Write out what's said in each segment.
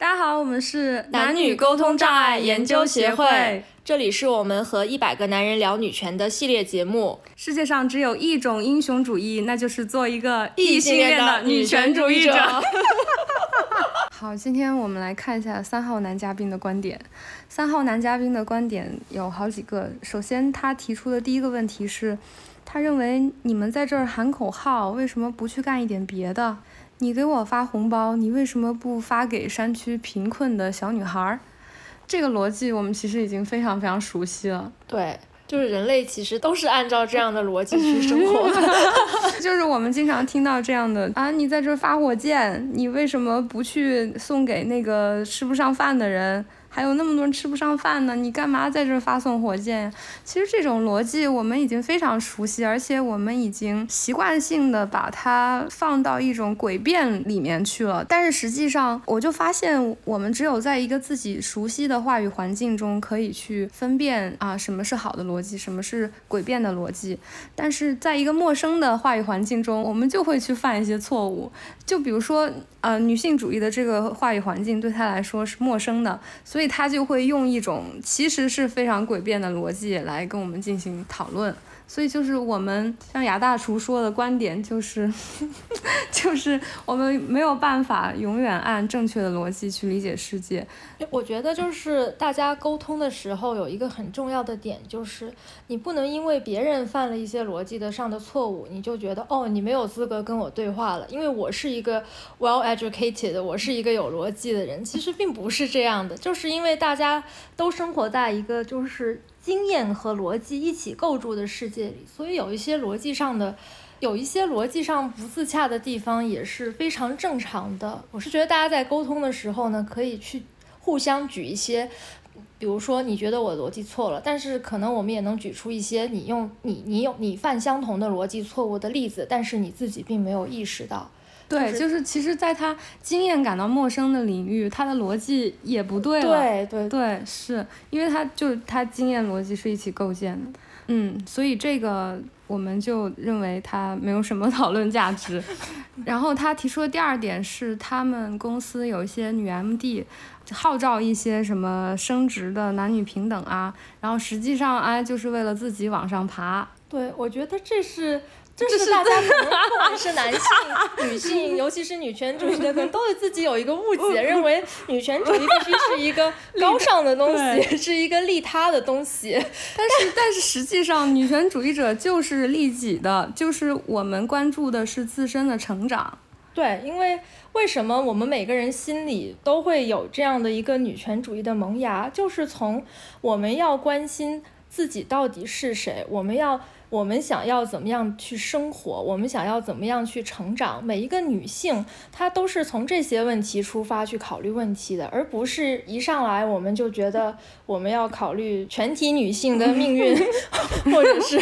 大家好，我们是男女沟通障碍研究协会，这里是我们和一百个男人聊女权的系列节目。世界上只有一种英雄主义，那就是做一个异性恋的女权主义者。好，今天我们来看一下三号男嘉宾的观点。三号男嘉宾的观点有好几个。首先，他提出的第一个问题是，他认为你们在这儿喊口号，为什么不去干一点别的？你给我发红包，你为什么不发给山区贫困的小女孩？这个逻辑我们其实已经非常非常熟悉了。对，就是人类其实都是按照这样的逻辑去生活的。就是我们经常听到这样的啊，你在这发火箭，你为什么不去送给那个吃不上饭的人？还有那么多人吃不上饭呢，你干嘛在这发送火箭？其实这种逻辑我们已经非常熟悉，而且我们已经习惯性的把它放到一种诡辩里面去了。但是实际上，我就发现我们只有在一个自己熟悉的话语环境中，可以去分辨啊什么是好的逻辑，什么是诡辩的逻辑。但是在一个陌生的话语环境中，我们就会去犯一些错误。就比如说，呃，女性主义的这个话语环境对他来说是陌生的，所以。他就会用一种其实是非常诡辩的逻辑来跟我们进行讨论。所以就是我们像雅大厨说的观点，就是 就是我们没有办法永远按正确的逻辑去理解世界。我觉得就是大家沟通的时候有一个很重要的点，就是你不能因为别人犯了一些逻辑的上的错误，你就觉得哦你没有资格跟我对话了，因为我是一个 well educated，我是一个有逻辑的人。其实并不是这样的，就是因为大家都生活在一个就是。经验和逻辑一起构筑的世界里，所以有一些逻辑上的，有一些逻辑上不自洽的地方也是非常正常的。我是觉得大家在沟通的时候呢，可以去互相举一些，比如说你觉得我逻辑错了，但是可能我们也能举出一些你用你你有你犯相同的逻辑错误的例子，但是你自己并没有意识到。对，就是其实，在他经验感到陌生的领域，他的逻辑也不对了。对对对，是因为他就是他经验逻辑是一起构建的。嗯，所以这个我们就认为他没有什么 讨论价值。然后他提出的第二点是，他们公司有一些女 MD 号召一些什么升职的男女平等啊，然后实际上哎就是为了自己往上爬。对，我觉得这是。这是大家可能 不管是男性、女性，尤其是女权主义的，可能都对自己有一个误解，认为女权主义必须是一个 高尚的东西，是一个利他的东西。但是，但是实际上，女权主义者就是利己的，就是我们关注的是自身的成长。对，因为为什么我们每个人心里都会有这样的一个女权主义的萌芽，就是从我们要关心自己到底是谁，我们要。我们想要怎么样去生活？我们想要怎么样去成长？每一个女性，她都是从这些问题出发去考虑问题的，而不是一上来我们就觉得我们要考虑全体女性的命运，或者是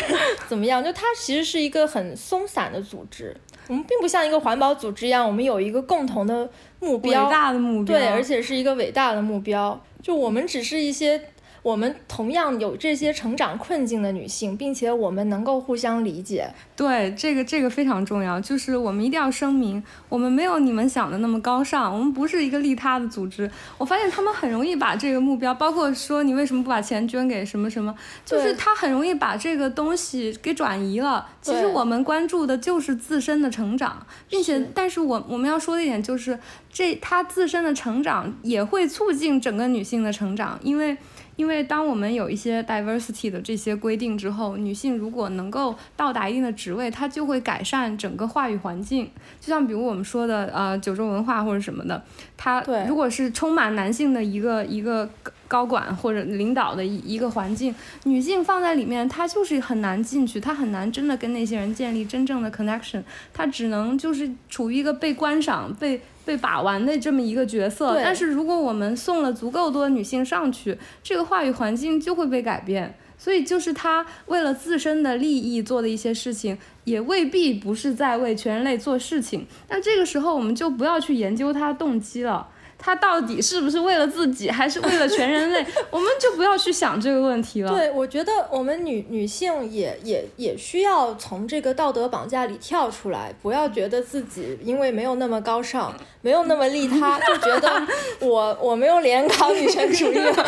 怎么样？就它其实是一个很松散的组织。我们并不像一个环保组织一样，我们有一个共同的目标，伟大的目标，对，而且是一个伟大的目标。就我们只是一些。我们同样有这些成长困境的女性，并且我们能够互相理解。对，这个这个非常重要，就是我们一定要声明，我们没有你们想的那么高尚，我们不是一个利他的组织。我发现他们很容易把这个目标，包括说你为什么不把钱捐给什么什么，就是他很容易把这个东西给转移了。其实我们关注的就是自身的成长，并且，但是我我们要说的一点就是，这他自身的成长也会促进整个女性的成长，因为。因为当我们有一些 diversity 的这些规定之后，女性如果能够到达一定的职位，她就会改善整个话语环境。就像比如我们说的，呃，九州文化或者什么的，它如果是充满男性的一个一个高管或者领导的一一个环境，女性放在里面，她就是很难进去，她很难真的跟那些人建立真正的 connection，她只能就是处于一个被观赏、被。被把玩的这么一个角色，但是如果我们送了足够多女性上去，这个话语环境就会被改变。所以就是她为了自身的利益做的一些事情，也未必不是在为全人类做事情。那这个时候我们就不要去研究他动机了。他到底是不是为了自己，还是为了全人类？我们就不要去想这个问题了。对，我觉得我们女女性也也也需要从这个道德绑架里跳出来，不要觉得自己因为没有那么高尚，没有那么利他，就觉得我 我没有脸搞女权主义了。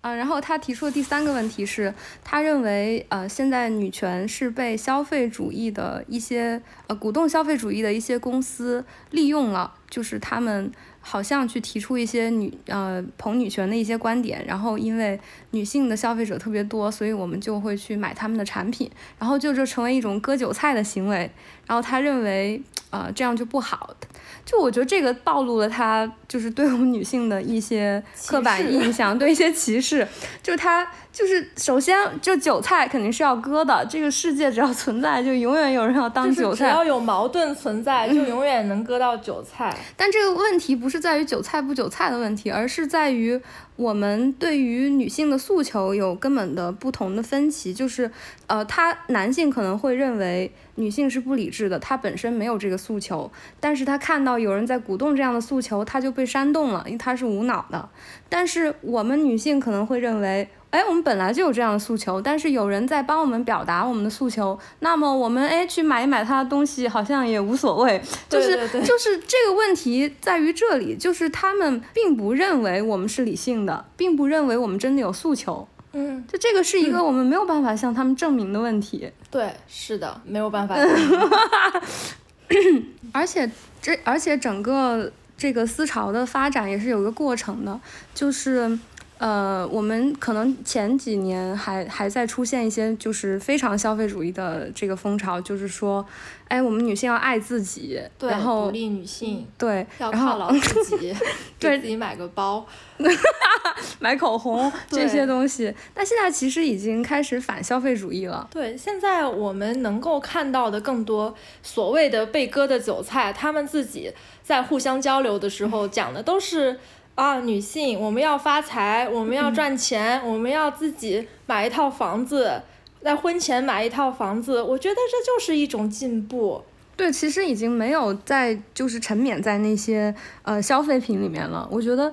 啊，然后他提出的第三个问题是，他认为，呃，现在女权是被消费主义的一些，呃，鼓动消费主义的一些公司利用了，就是他们好像去提出一些女，呃，捧女权的一些观点，然后因为女性的消费者特别多，所以我们就会去买他们的产品，然后就这成为一种割韭菜的行为，然后他认为，呃，这样就不好。就我觉得这个暴露了他就是对我们女性的一些刻板印象，对一些歧视。就他就是首先，就韭菜肯定是要割的。这个世界只要存在，就永远有人要当韭菜。只要有矛盾存在，就永远能割到韭菜。但这个问题不是在于韭菜不韭菜的问题，而是在于我们对于女性的诉求有根本的不同的分歧。就是呃，他男性可能会认为。女性是不理智的，她本身没有这个诉求，但是她看到有人在鼓动这样的诉求，她就被煽动了，因为她是无脑的。但是我们女性可能会认为，哎，我们本来就有这样的诉求，但是有人在帮我们表达我们的诉求，那么我们哎去买一买他的东西，好像也无所谓。就是就是这个问题在于这里，就是他们并不认为我们是理性的，并不认为我们真的有诉求。嗯，就这个是一个我们没有办法向他们证明的问题。对，是的，没有办法。而且这，而且整个这个思潮的发展也是有个过程的，就是。呃，我们可能前几年还还在出现一些就是非常消费主义的这个风潮，就是说，哎，我们女性要爱自己，然后独立女性，对，要犒劳自己，给自己买个包，买口红这些东西。那现在其实已经开始反消费主义了。对，现在我们能够看到的更多所谓的被割的韭菜，他们自己在互相交流的时候讲的都是。啊，女性，我们要发财，我们要赚钱，我们要自己买一套房子，在婚前买一套房子，我觉得这就是一种进步。对，其实已经没有在就是沉湎在那些呃消费品里面了。我觉得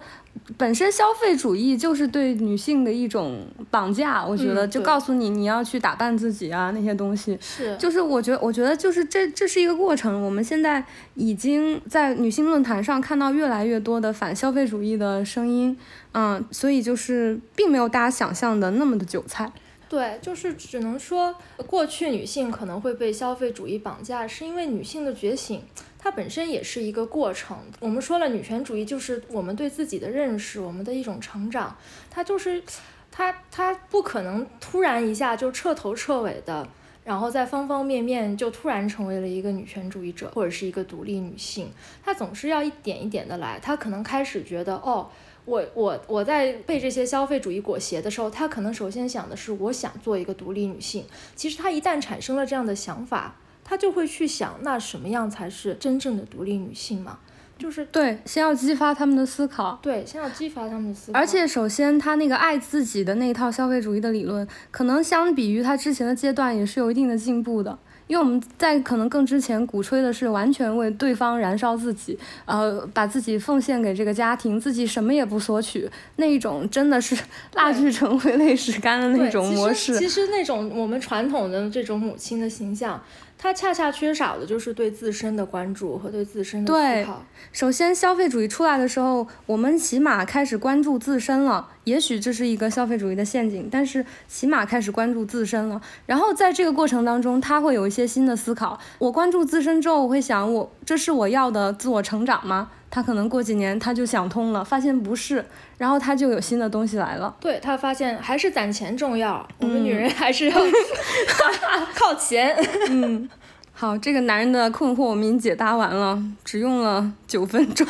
本身消费主义就是对女性的一种绑架。我觉得就告诉你你要去打扮自己啊那些东西。是。就是我觉得我觉得就是这这是一个过程。我们现在已经在女性论坛上看到越来越多的反消费主义的声音，嗯，所以就是并没有大家想象的那么的韭菜。对，就是只能说，过去女性可能会被消费主义绑架，是因为女性的觉醒，它本身也是一个过程。我们说了，女权主义就是我们对自己的认识，我们的一种成长。它就是，它它不可能突然一下就彻头彻尾的，然后在方方面面就突然成为了一个女权主义者或者是一个独立女性。她总是要一点一点的来，她可能开始觉得，哦。我我我在被这些消费主义裹挟的时候，他可能首先想的是我想做一个独立女性。其实他一旦产生了这样的想法，他就会去想，那什么样才是真正的独立女性嘛？就是对，先要激发他们的思考。对，先要激发他们的思考。而且首先他那个爱自己的那一套消费主义的理论，可能相比于他之前的阶段也是有一定的进步的。因为我们在可能更之前鼓吹的是完全为对方燃烧自己，呃，把自己奉献给这个家庭，自己什么也不索取，那一种真的是 蜡炬成灰泪始干的那种模式。其实那种我们传统的这种母亲的形象。它恰恰缺少的就是对自身的关注和对自身的思考。首先，消费主义出来的时候，我们起码开始关注自身了。也许这是一个消费主义的陷阱，但是起码开始关注自身了。然后在这个过程当中，他会有一些新的思考。我关注自身之后，我会想，我这是我要的自我成长吗？他可能过几年他就想通了，发现不是，然后他就有新的东西来了。对他发现还是攒钱重要，我们女人还是要 靠钱。嗯，好，这个男人的困惑我们已经解答完了，只用了九分钟。